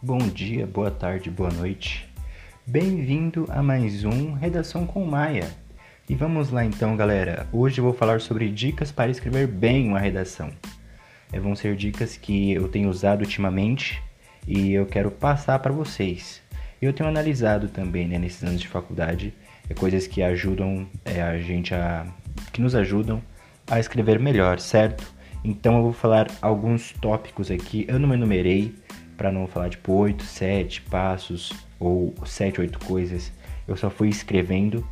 Bom dia, boa tarde, boa noite. Bem-vindo a mais um Redação com Maia. E vamos lá então, galera. Hoje eu vou falar sobre dicas para escrever bem uma redação. É, vão ser dicas que eu tenho usado ultimamente e eu quero passar para vocês. Eu tenho analisado também, né, nesses anos de faculdade, é, coisas que ajudam é, a gente a que nos ajudam a escrever melhor, certo? Então eu vou falar alguns tópicos aqui. Eu não enumerei para não falar tipo 8, 7 passos ou 7, 8 coisas. Eu só fui escrevendo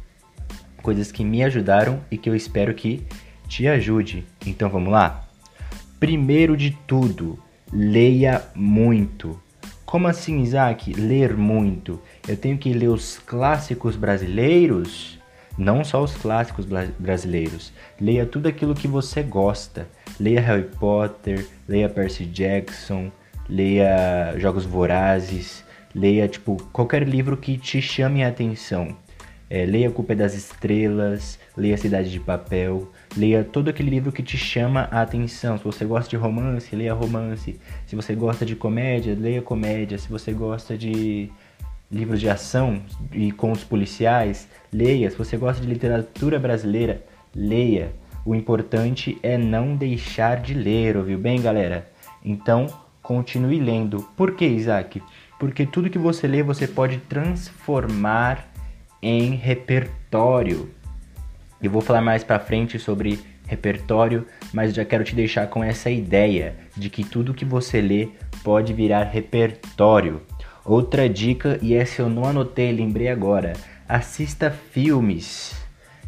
coisas que me ajudaram e que eu espero que te ajude. Então vamos lá? Primeiro de tudo, leia muito. Como assim, Isaac? Ler muito. Eu tenho que ler os clássicos brasileiros? Não só os clássicos brasileiros. Leia tudo aquilo que você gosta. Leia Harry Potter, leia Percy Jackson, leia Jogos Vorazes, leia tipo qualquer livro que te chame a atenção. É, leia Culpa das Estrelas, leia Cidade de Papel, leia todo aquele livro que te chama a atenção. Se você gosta de romance, leia romance. Se você gosta de comédia, leia comédia. Se você gosta de livros de ação e com os policiais, leia. Se você gosta de literatura brasileira, leia. O importante é não deixar de ler, ouviu bem, galera? Então, continue lendo. Por que, Isaac? Porque tudo que você lê você pode transformar em repertório. Eu vou falar mais para frente sobre repertório, mas já quero te deixar com essa ideia de que tudo que você lê pode virar repertório. Outra dica, e essa eu não anotei, lembrei agora. Assista filmes.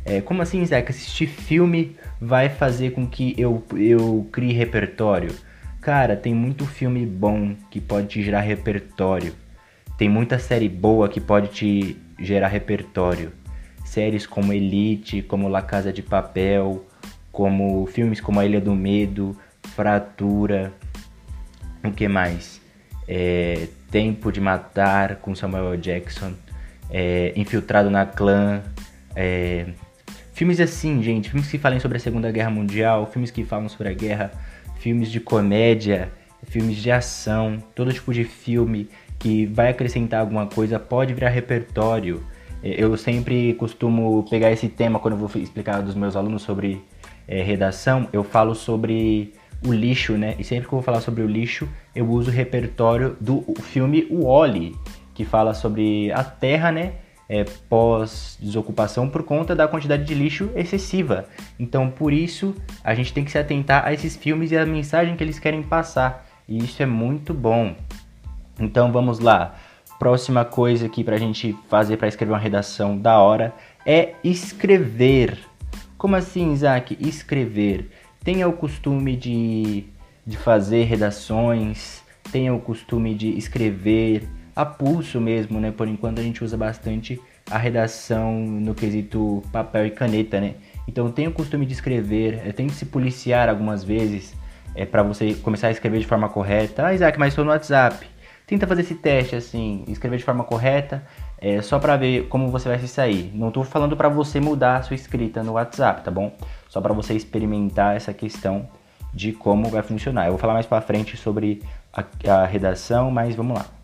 É, como assim, Isaac? Assistir filme vai fazer com que eu, eu crie repertório? Cara, tem muito filme bom que pode te gerar repertório. Tem muita série boa que pode te gerar repertório. Séries como Elite, como La Casa de Papel, como filmes como A Ilha do Medo, Fratura, o que mais? É, Tempo de Matar com Samuel Jackson, é, Infiltrado na Clã, é, filmes assim, gente, filmes que falem sobre a Segunda Guerra Mundial, filmes que falam sobre a guerra, filmes de comédia, filmes de ação, todo tipo de filme que vai acrescentar alguma coisa pode virar repertório. É, eu sempre costumo pegar esse tema quando vou explicar dos meus alunos sobre é, redação, eu falo sobre o lixo, né? E sempre que eu vou falar sobre o lixo, eu uso o repertório do filme O Oli, que fala sobre a Terra, né? É, pós-desocupação por conta da quantidade de lixo excessiva. Então, por isso, a gente tem que se atentar a esses filmes e a mensagem que eles querem passar. E isso é muito bom. Então vamos lá. Próxima coisa aqui para a gente fazer para escrever uma redação da hora é escrever. Como assim, Isaac? Escrever. Tenha o costume de, de fazer redações, tenha o costume de escrever a pulso mesmo, né? Por enquanto a gente usa bastante a redação no quesito papel e caneta, né? Então tenha o costume de escrever, é, tente se policiar algumas vezes é, para você começar a escrever de forma correta. Ah, Isaac, mas estou no WhatsApp. Tenta fazer esse teste assim, escrever de forma correta, é, só para ver como você vai se sair. Não estou falando para você mudar a sua escrita no WhatsApp, tá bom? Só para você experimentar essa questão de como vai funcionar. Eu vou falar mais para frente sobre a, a, redação, mas vamos lá.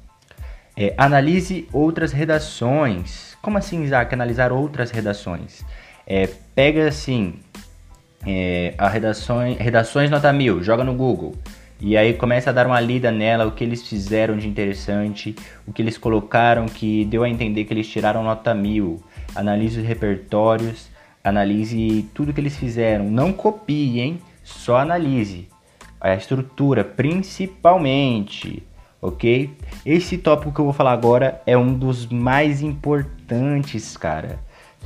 É, analise outras redações. Como assim, Isaac? Analisar outras redações. É, pega assim, é, a redações, redações nota mil, joga no Google. E aí começa a dar uma lida nela, o que eles fizeram de interessante, o que eles colocaram que deu a entender que eles tiraram nota mil. Analise os repertórios, analise tudo que eles fizeram. Não copie, hein? Só analise. A estrutura, principalmente, ok? Esse tópico que eu vou falar agora é um dos mais importantes, cara.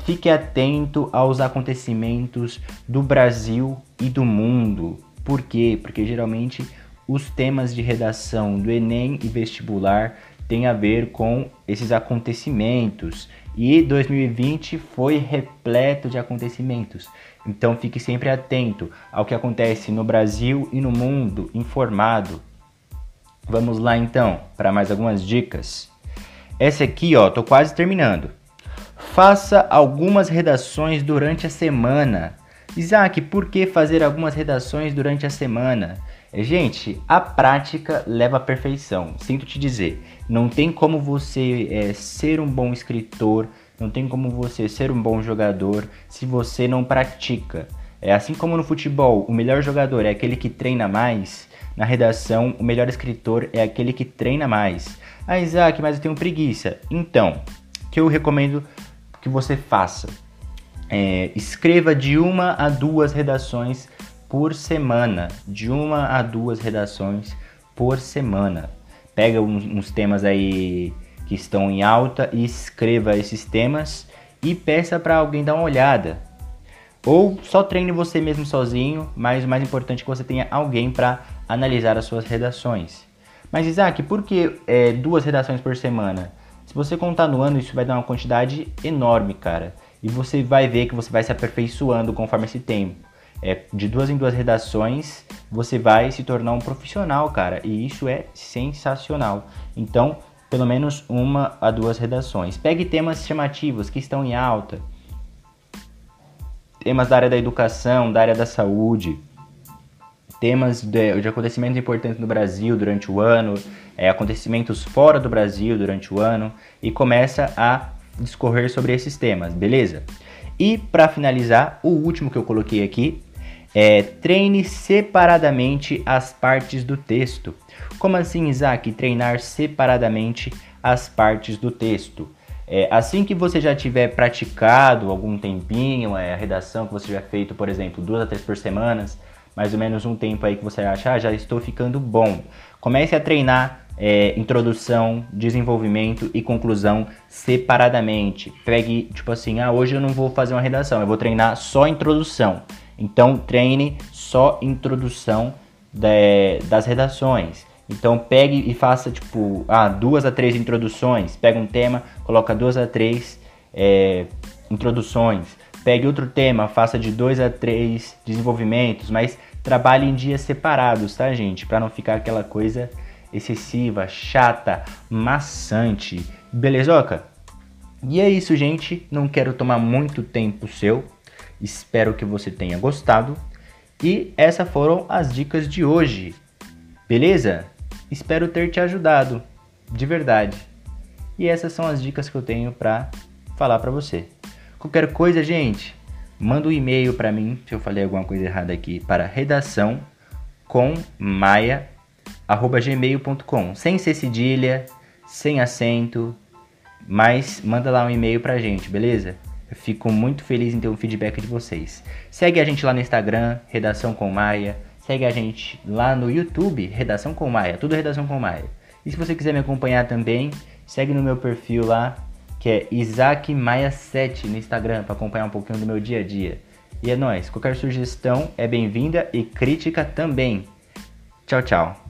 Fique atento aos acontecimentos do Brasil e do mundo por quê? Porque geralmente os temas de redação do Enem e vestibular têm a ver com esses acontecimentos. E 2020 foi repleto de acontecimentos. Então fique sempre atento ao que acontece no Brasil e no mundo, informado. Vamos lá então para mais algumas dicas. Essa aqui, ó, tô quase terminando. Faça algumas redações durante a semana. Isaac, por que fazer algumas redações durante a semana? É, gente, a prática leva à perfeição. Sinto te dizer, não tem como você é, ser um bom escritor, não tem como você ser um bom jogador se você não pratica. É assim como no futebol, o melhor jogador é aquele que treina mais. Na redação, o melhor escritor é aquele que treina mais. Ah, Isaac, mas eu tenho preguiça. Então, que eu recomendo que você faça? É, escreva de uma a duas redações por semana, de uma a duas redações por semana. Pega uns, uns temas aí que estão em alta e escreva esses temas e peça para alguém dar uma olhada. Ou só treine você mesmo sozinho, mas o mais importante é que você tenha alguém para analisar as suas redações. Mas Isaac, por que é, duas redações por semana? Se você contar no ano, isso vai dar uma quantidade enorme, cara. E você vai ver que você vai se aperfeiçoando conforme esse tempo é, de duas em duas redações, você vai se tornar um profissional, cara. E isso é sensacional. Então, pelo menos uma a duas redações. Pegue temas chamativos que estão em alta. Temas da área da educação, da área da saúde. Temas de, de acontecimentos importantes no Brasil durante o ano, é, acontecimentos fora do Brasil durante o ano, e começa a discorrer sobre esses temas, beleza? E para finalizar, o último que eu coloquei aqui é, treine separadamente as partes do texto. Como assim, Isaac? Treinar separadamente as partes do texto. É, assim que você já tiver praticado algum tempinho, é, a redação que você já feito, por exemplo, duas a três por semanas, mais ou menos um tempo aí que você acha, ah, já estou ficando bom. Comece a treinar é, introdução, desenvolvimento e conclusão separadamente. Pegue, tipo assim, ah, hoje eu não vou fazer uma redação, eu vou treinar só introdução. Então treine só introdução de, das redações. Então pegue e faça tipo ah, duas a três introduções. Pega um tema, coloca duas a três é, introduções. Pegue outro tema, faça de dois a três desenvolvimentos, mas trabalhe em dias separados, tá, gente? Para não ficar aquela coisa excessiva, chata, maçante. Belezoca? E é isso, gente. Não quero tomar muito tempo seu. Espero que você tenha gostado. E essas foram as dicas de hoje. Beleza? Espero ter te ajudado, de verdade. E essas são as dicas que eu tenho para falar para você. Qualquer coisa, gente, manda um e-mail para mim, se eu falei alguma coisa errada aqui, para redação com maia@gmail.com, sem ser cedilha, sem acento, mas manda lá um e-mail pra gente, beleza? Eu fico muito feliz em ter um feedback de vocês. Segue a gente lá no Instagram, Redação com Maia. Segue a gente lá no YouTube, Redação com Maia. Tudo Redação com Maia. E se você quiser me acompanhar também, segue no meu perfil lá, que é Isaac Maia 7 no Instagram, para acompanhar um pouquinho do meu dia a dia. E é nóis. Qualquer sugestão é bem-vinda e crítica também. Tchau, tchau.